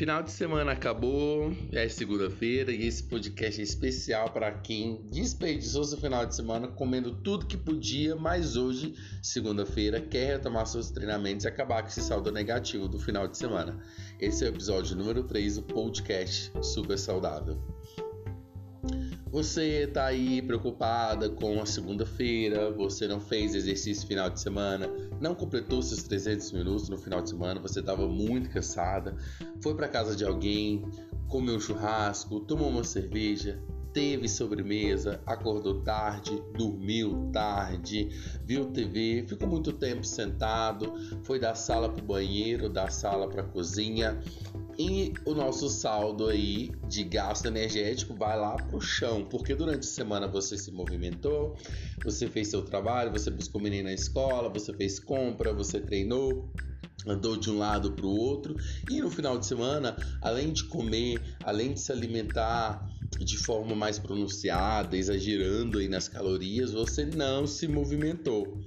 Final de semana acabou, é segunda-feira e esse podcast é especial para quem desperdiçou seu final de semana comendo tudo que podia, mas hoje, segunda-feira, quer retomar seus treinamentos e acabar com esse saldo negativo do final de semana. Esse é o episódio número 3 do podcast Super Saudável. Você está aí preocupada com a segunda-feira, você não fez exercício final de semana, não completou seus 300 minutos no final de semana, você estava muito cansada, foi para casa de alguém, comeu um churrasco, tomou uma cerveja, teve sobremesa, acordou tarde, dormiu tarde, viu TV, ficou muito tempo sentado, foi da sala para o banheiro, da sala para a cozinha, e o nosso saldo aí de gasto energético vai lá pro chão, porque durante a semana você se movimentou, você fez seu trabalho, você buscou menino na escola, você fez compra, você treinou, andou de um lado para o outro. E no final de semana, além de comer, além de se alimentar de forma mais pronunciada, exagerando aí nas calorias, você não se movimentou.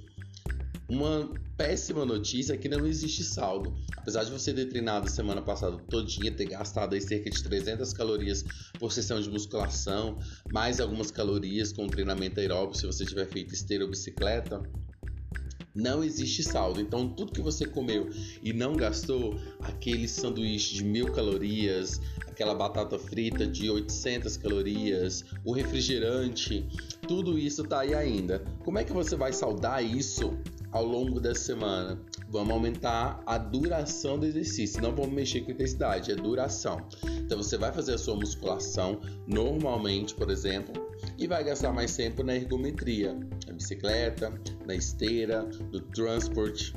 Uma péssima notícia é que não existe saldo. Apesar de você ter treinado semana passada todinha, ter gastado aí cerca de 300 calorias por sessão de musculação, mais algumas calorias com treinamento aeróbico se você tiver feito esteira ou bicicleta, não existe saldo. Então, tudo que você comeu e não gastou, aquele sanduíche de mil calorias, aquela batata frita de 800 calorias, o refrigerante, tudo isso tá aí ainda. Como é que você vai saldar isso ao longo da semana. Vamos aumentar a duração do exercício, não vamos mexer com intensidade, é duração. Então você vai fazer a sua musculação normalmente, por exemplo, e vai gastar mais tempo na ergometria, na bicicleta, na esteira, no transporte.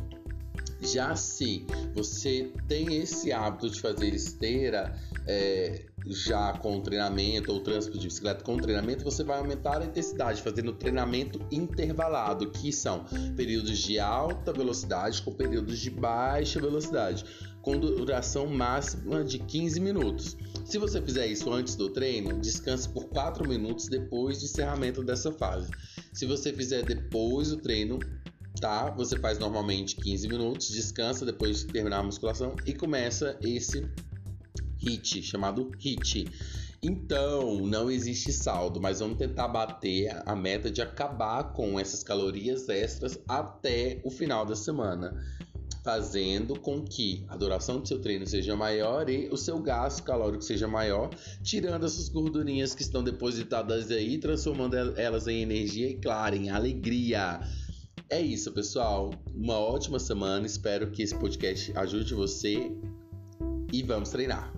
Já se você tem esse hábito de fazer esteira, é, já com treinamento ou transporte de bicicleta com treinamento, você vai aumentar a intensidade fazendo treinamento intervalado, que são períodos de alta velocidade com períodos de baixa velocidade, com duração máxima de 15 minutos. Se você fizer isso antes do treino, descanse por 4 minutos depois do encerramento dessa fase. Se você fizer depois do treino, tá? Você faz normalmente 15 minutos, descansa depois de terminar a musculação e começa esse HIT, chamado HIT. Então, não existe saldo, mas vamos tentar bater a meta de acabar com essas calorias extras até o final da semana, fazendo com que a duração do seu treino seja maior e o seu gasto calórico seja maior, tirando essas gordurinhas que estão depositadas aí, transformando elas em energia e, claro, em alegria. É isso, pessoal. Uma ótima semana. Espero que esse podcast ajude você e vamos treinar.